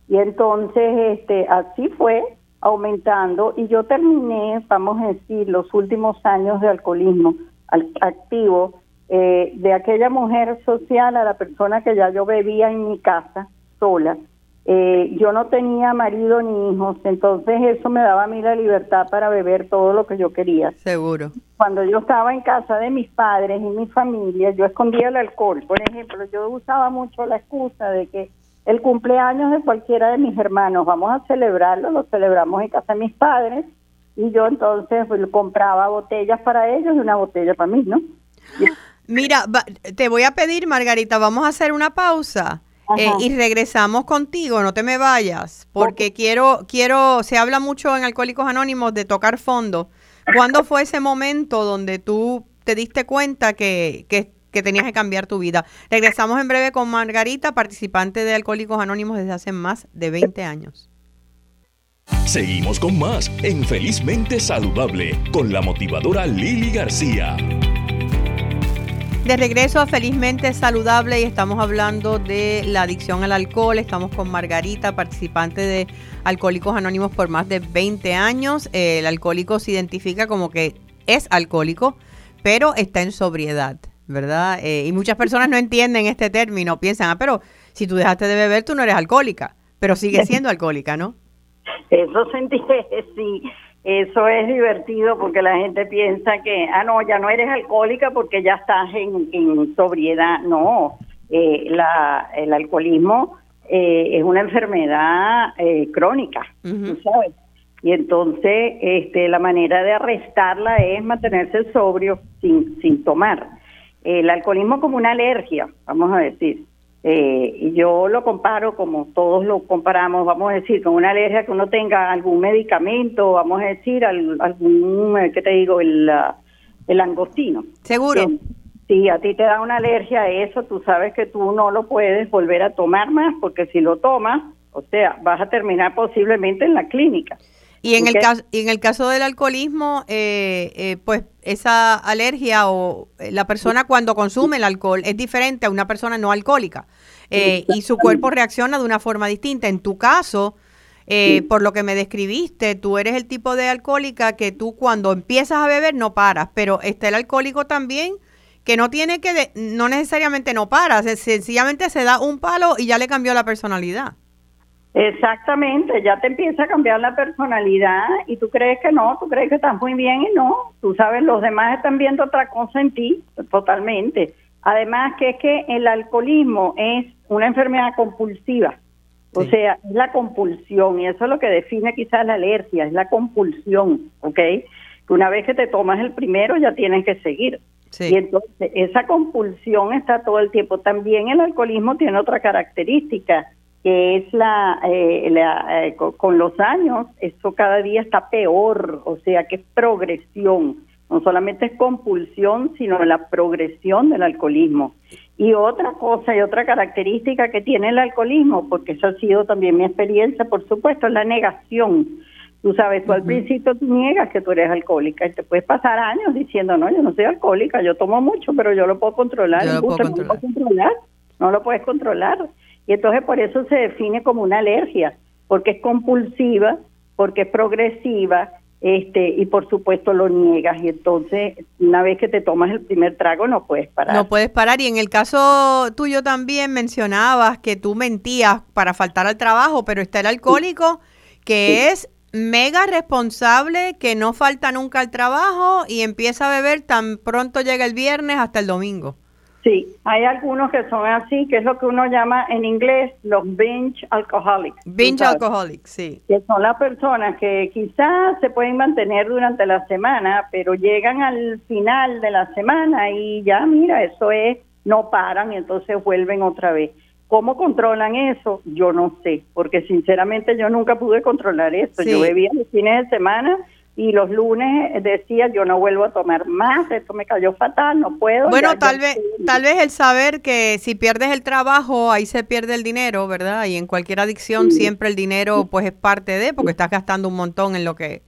Y entonces este así fue aumentando y yo terminé, vamos a decir, los últimos años de alcoholismo activo eh, de aquella mujer social a la persona que ya yo bebía en mi casa sola eh, yo no tenía marido ni hijos, entonces eso me daba a mí la libertad para beber todo lo que yo quería. Seguro. Cuando yo estaba en casa de mis padres y mi familia, yo escondía el alcohol. Por ejemplo, yo usaba mucho la excusa de que el cumpleaños de cualquiera de mis hermanos, vamos a celebrarlo, lo celebramos en casa de mis padres, y yo entonces pues, compraba botellas para ellos y una botella para mí, ¿no? Mira, te voy a pedir, Margarita, vamos a hacer una pausa eh, y regresamos contigo, no te me vayas, porque quiero, quiero, se habla mucho en Alcohólicos Anónimos de tocar fondo. ¿Cuándo fue ese momento donde tú te diste cuenta que, que, que tenías que cambiar tu vida? Regresamos en breve con Margarita, participante de Alcohólicos Anónimos desde hace más de 20 años. Seguimos con más en Felizmente Saludable con la motivadora Lili García. De regreso a Felizmente Saludable y estamos hablando de la adicción al alcohol. Estamos con Margarita, participante de Alcohólicos Anónimos por más de 20 años. el alcohólico se identifica como que es alcohólico, pero está en sobriedad, ¿verdad? Eh, y muchas personas no entienden este término, piensan, ah, pero si tú dejaste de beber, tú no eres alcohólica, pero sigues [laughs] siendo alcohólica, ¿no? Eso sentí, sí. Eso es divertido porque la gente piensa que, ah, no, ya no eres alcohólica porque ya estás en, sobriedad. No, eh, la, el alcoholismo eh, es una enfermedad eh, crónica, ¿sabes? Y entonces este, la manera de arrestarla es mantenerse sobrio sin, sin tomar. El alcoholismo como una alergia, vamos a decir. Eh, yo lo comparo como todos lo comparamos, vamos a decir, con una alergia que uno tenga algún medicamento, vamos a decir, algún, ¿qué te digo? El, el angostino. Seguro. si a ti te da una alergia a eso, tú sabes que tú no lo puedes volver a tomar más, porque si lo tomas, o sea, vas a terminar posiblemente en la clínica. Y en, el caso, en el caso del alcoholismo, eh, eh, pues esa alergia o eh, la persona cuando consume el alcohol es diferente a una persona no alcohólica y su cuerpo reacciona de una forma distinta. En tu caso, por lo que me describiste, tú eres el tipo de alcohólica que tú cuando empiezas a beber no paras, pero está el alcohólico también que no tiene que, no necesariamente no para, sencillamente se da un palo y ya le cambió la personalidad. Exactamente, ya te empieza a cambiar la personalidad y tú crees que no, tú crees que estás muy bien y no, tú sabes, los demás están viendo otra cosa en ti, totalmente. Además que es que el alcoholismo es una enfermedad compulsiva, o sea, es la compulsión y eso es lo que define quizás la alergia, es la compulsión, ¿ok? Que una vez que te tomas el primero ya tienes que seguir. Y entonces esa compulsión está todo el tiempo. También el alcoholismo tiene otra característica que es la, eh, eh, con los años, eso cada día está peor, o sea que es progresión, no solamente es compulsión, sino la progresión del alcoholismo. Y otra cosa y otra característica que tiene el alcoholismo, porque eso ha sido también mi experiencia, por supuesto, es la negación. Tú sabes, tú al principio tú niegas que tú eres alcohólica y te puedes pasar años diciendo, no, yo no soy alcohólica, yo tomo mucho, pero yo lo puedo controlar. Yo lo puedo controlar. No lo puedes controlar. Y entonces por eso se define como una alergia, porque es compulsiva, porque es progresiva, este y por supuesto lo niegas y entonces una vez que te tomas el primer trago no puedes parar. No puedes parar y en el caso tuyo también mencionabas que tú mentías para faltar al trabajo, pero está el alcohólico que es mega responsable, que no falta nunca al trabajo y empieza a beber tan pronto llega el viernes hasta el domingo. Sí, hay algunos que son así, que es lo que uno llama en inglés los binge alcoholics. Binge alcoholics, sí. Que son las personas que quizás se pueden mantener durante la semana, pero llegan al final de la semana y ya, mira, eso es, no paran y entonces vuelven otra vez. ¿Cómo controlan eso? Yo no sé, porque sinceramente yo nunca pude controlar eso. Yo bebía los fines de semana y los lunes decía yo no vuelvo a tomar más, esto me cayó fatal, no puedo. Bueno, tal vez tal vez el saber que si pierdes el trabajo, ahí se pierde el dinero, ¿verdad? Y en cualquier adicción siempre el dinero pues es parte de porque estás gastando un montón en lo que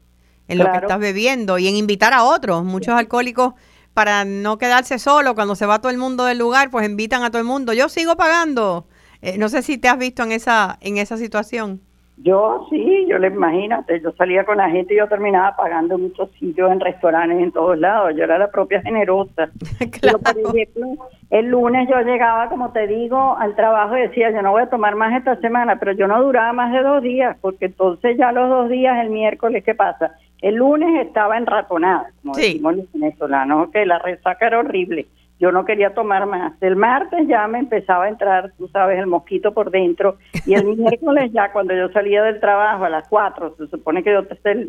en lo que estás bebiendo y en invitar a otros. Muchos alcohólicos para no quedarse solo cuando se va todo el mundo del lugar, pues invitan a todo el mundo. Yo sigo pagando. Eh, no sé si te has visto en esa en esa situación. Yo sí, yo le imagínate, yo salía con la gente y yo terminaba pagando muchos sitios en restaurantes en todos lados, yo era la propia generosa. [laughs] Pero, por ejemplo, el lunes yo llegaba, como te digo, al trabajo y decía, yo no voy a tomar más esta semana, pero yo no duraba más de dos días, porque entonces ya los dos días, el miércoles, ¿qué pasa? El lunes estaba enratonada, como decimos los venezolanos, que la resaca era horrible yo no quería tomar más. El martes ya me empezaba a entrar, tú sabes, el mosquito por dentro. Y el [laughs] miércoles ya cuando yo salía del trabajo a las 4, se supone que yo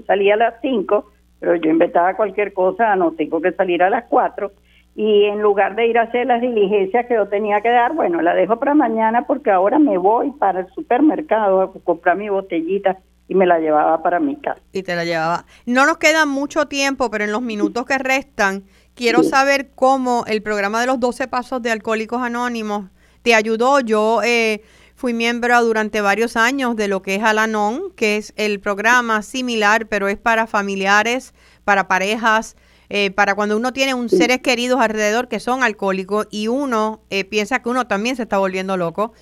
salía a las 5, pero yo inventaba cualquier cosa, no tengo que salir a las 4. Y en lugar de ir a hacer las diligencias que yo tenía que dar, bueno, la dejo para mañana porque ahora me voy para el supermercado a comprar mi botellita y me la llevaba para mi casa. Y te la llevaba. No nos queda mucho tiempo, pero en los minutos que restan quiero saber cómo el programa de los 12 Pasos de Alcohólicos Anónimos te ayudó. Yo eh, fui miembro durante varios años de lo que es Alanon, que es el programa similar, pero es para familiares, para parejas, eh, para cuando uno tiene un seres queridos alrededor que son alcohólicos y uno eh, piensa que uno también se está volviendo loco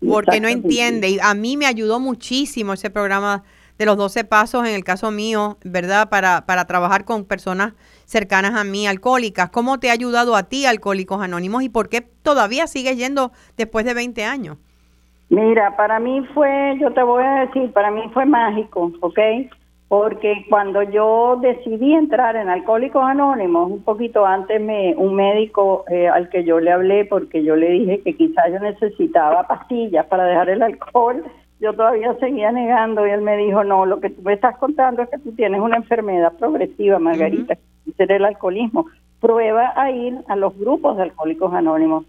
porque no entiende. Y a mí me ayudó muchísimo ese programa de los 12 pasos, en el caso mío, ¿verdad? Para, para trabajar con personas cercanas a mí, alcohólicas. ¿Cómo te ha ayudado a ti, Alcohólicos Anónimos, y por qué todavía sigues yendo después de 20 años? Mira, para mí fue, yo te voy a decir, para mí fue mágico, ¿ok? Porque cuando yo decidí entrar en Alcohólicos Anónimos, un poquito antes me, un médico eh, al que yo le hablé, porque yo le dije que quizás yo necesitaba pastillas para dejar el alcohol, yo todavía seguía negando y él me dijo, no, lo que tú me estás contando es que tú tienes una enfermedad progresiva, Margarita, uh el alcoholismo. Prueba a ir a los grupos de Alcohólicos Anónimos.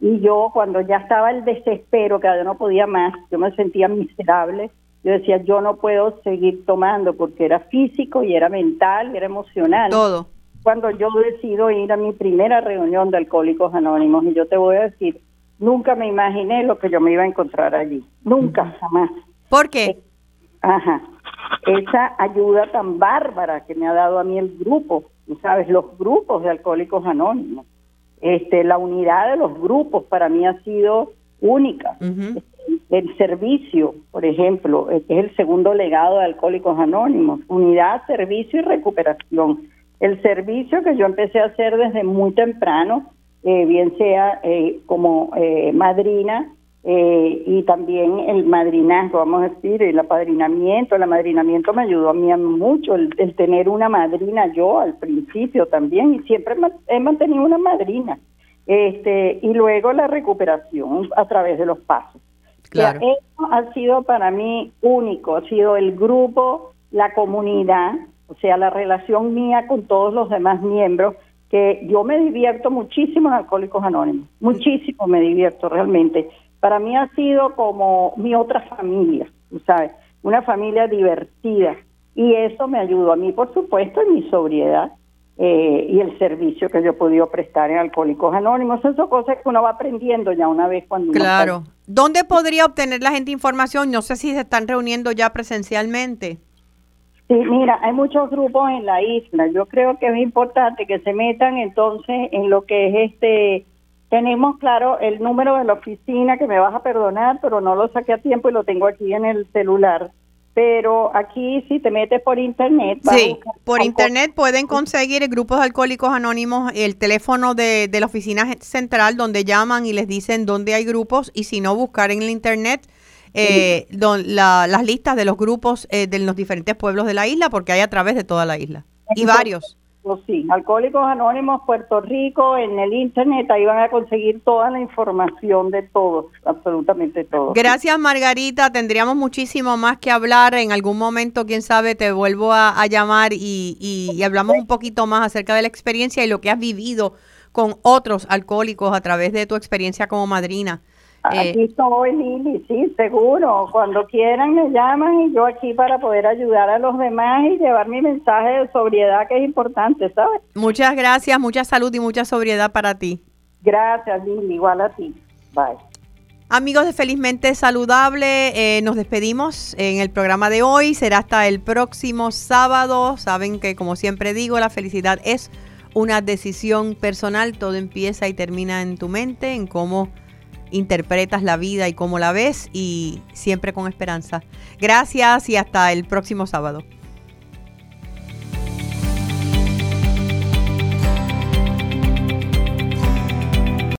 Y yo cuando ya estaba el desespero, que ya no podía más, yo me sentía miserable, yo decía, yo no puedo seguir tomando porque era físico y era mental y era emocional. Todo. Cuando yo decido ir a mi primera reunión de Alcohólicos Anónimos, y yo te voy a decir, nunca me imaginé lo que yo me iba a encontrar allí. Nunca, jamás. ¿Por qué? Eh, ajá. Esa ayuda tan bárbara que me ha dado a mí el grupo, tú sabes, los grupos de Alcohólicos Anónimos. Este, la unidad de los grupos para mí ha sido única. El servicio, por ejemplo, eh, que es el segundo legado de Alcohólicos Anónimos, unidad, servicio y recuperación. El servicio que yo empecé a hacer desde muy temprano, eh, bien sea eh, como madrina y también el madrinazgo, vamos a decir, el apadrinamiento. El amadrinamiento me ayudó a mí mucho, el, tener una madrina yo al principio también, y siempre he mantenido una madrina. Este, y luego la recuperación a través de los pasos. Claro. eso ha sido para mí único, ha sido el grupo, la comunidad, o sea, la relación mía con todos los demás miembros, que yo me divierto muchísimo en Alcohólicos Anónimos, muchísimo me divierto realmente. Para mí ha sido como mi otra familia, ¿sabes? Una familia divertida. Y eso me ayudó a mí, por supuesto, en mi sobriedad eh, y el servicio que yo he podido prestar en Alcohólicos Anónimos. Esas son cosas que uno va aprendiendo ya una vez cuando Claro. ¿Dónde podría obtener la gente información? No sé si se están reuniendo ya presencialmente. Sí, mira, hay muchos grupos en la isla. Yo creo que es importante que se metan entonces en lo que es este. Tenemos claro el número de la oficina que me vas a perdonar, pero no lo saqué a tiempo y lo tengo aquí en el celular pero aquí si te metes por internet... Sí, por internet pueden conseguir grupos alcohólicos anónimos, el teléfono de, la oficina central donde llaman y les dicen dónde hay grupos y si no, buscar en el internet eh, las listas de los grupos eh, de los diferentes pueblos de la isla porque hay a través de toda la isla y varios. Pues sí, Alcohólicos Anónimos Puerto Rico, en el internet, ahí van a conseguir toda la información de todos, absolutamente todos. Gracias Margarita, tendríamos muchísimo más que hablar, en algún momento, quién sabe, te vuelvo a, llamar y, y, hablamos un poquito más acerca de la experiencia y lo que has vivido con otros alcohólicos a través de tu experiencia como madrina. Aquí eh, estoy, Lili, sí, seguro. Cuando quieran me llaman y yo aquí para poder ayudar a los demás y llevar mi mensaje de sobriedad que es importante, ¿sabes? Muchas gracias, mucha salud y mucha sobriedad para ti. Gracias, Lili, igual a ti. Bye. Amigos de Felizmente Saludable, eh, nos despedimos en el programa de hoy. Será hasta el próximo sábado. Saben que, como siempre digo, la felicidad es una decisión personal. Todo empieza y termina en tu mente, en cómo interpretas la vida y cómo la ves y siempre con esperanza. Gracias y hasta el próximo sábado.